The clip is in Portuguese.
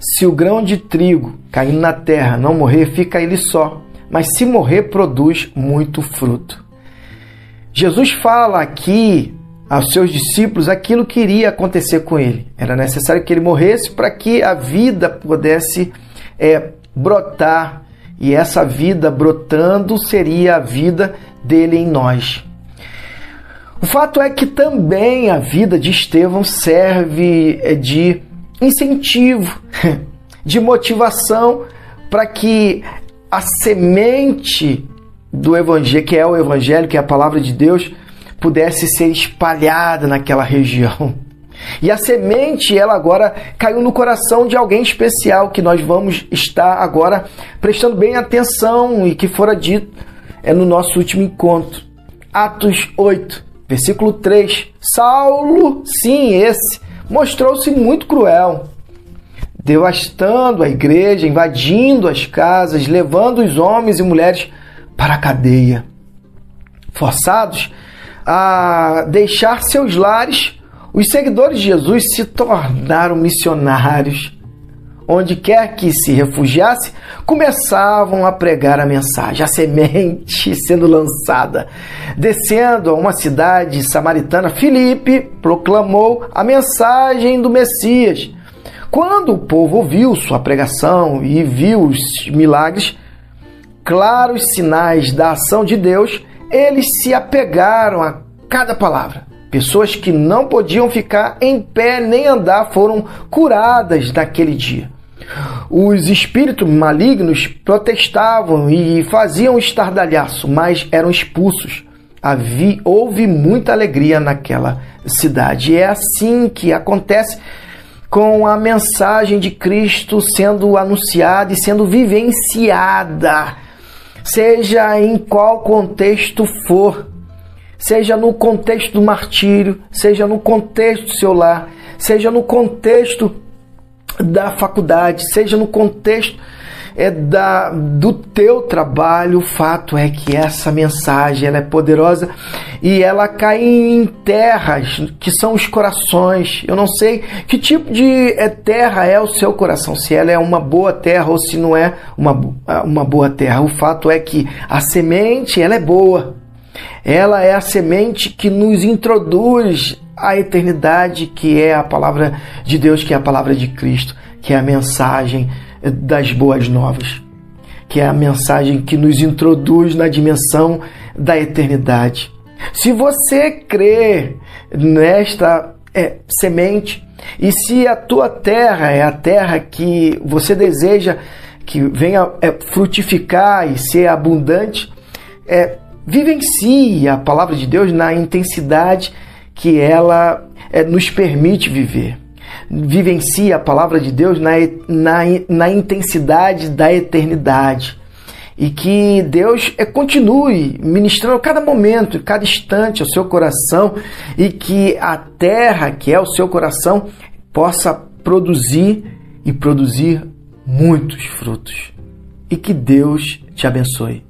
Se o grão de trigo caindo na terra não morrer, fica ele só, mas se morrer, produz muito fruto. Jesus fala aqui aos seus discípulos aquilo que iria acontecer com ele. Era necessário que ele morresse para que a vida pudesse é, brotar. E essa vida brotando seria a vida dele em nós. O fato é que também a vida de Estevão serve é, de incentivo, de motivação para que a semente do evangelho, que é o evangelho, que é a palavra de Deus, pudesse ser espalhada naquela região. E a semente, ela agora caiu no coração de alguém especial que nós vamos estar agora prestando bem atenção e que fora dito é no nosso último encontro. Atos 8, versículo 3. Saulo, sim, esse, mostrou-se muito cruel, devastando a igreja, invadindo as casas, levando os homens e mulheres para a cadeia. Forçados a deixar seus lares, os seguidores de Jesus se tornaram missionários. Onde quer que se refugiasse, começavam a pregar a mensagem, a semente sendo lançada. Descendo a uma cidade samaritana, Filipe proclamou a mensagem do Messias. Quando o povo ouviu sua pregação e viu os milagres, claros sinais da ação de Deus, eles se apegaram a cada palavra. Pessoas que não podiam ficar em pé nem andar foram curadas naquele dia. Os espíritos malignos protestavam e faziam estardalhaço, mas eram expulsos. Havia, houve muita alegria naquela cidade. É assim que acontece com a mensagem de Cristo sendo anunciada e sendo vivenciada seja em qual contexto for, seja no contexto do martírio, seja no contexto do seu lar, seja no contexto da faculdade, seja no contexto é da, do teu trabalho, o fato é que essa mensagem ela é poderosa e ela cai em terras que são os corações. Eu não sei que tipo de é, terra é o seu coração, se ela é uma boa terra ou se não é uma, uma boa terra. O fato é que a semente ela é boa. Ela é a semente que nos introduz à eternidade, que é a palavra de Deus, que é a palavra de Cristo, que é a mensagem das boas novas, que é a mensagem que nos introduz na dimensão da eternidade. Se você crê nesta é, semente e se a tua terra é a terra que você deseja que venha é, frutificar e ser abundante, é, vivencie a palavra de Deus na intensidade que ela é, nos permite viver vivencia a palavra de Deus na, na, na intensidade da eternidade. E que Deus é, continue ministrando cada momento, cada instante ao seu coração e que a terra, que é o seu coração, possa produzir e produzir muitos frutos. E que Deus te abençoe.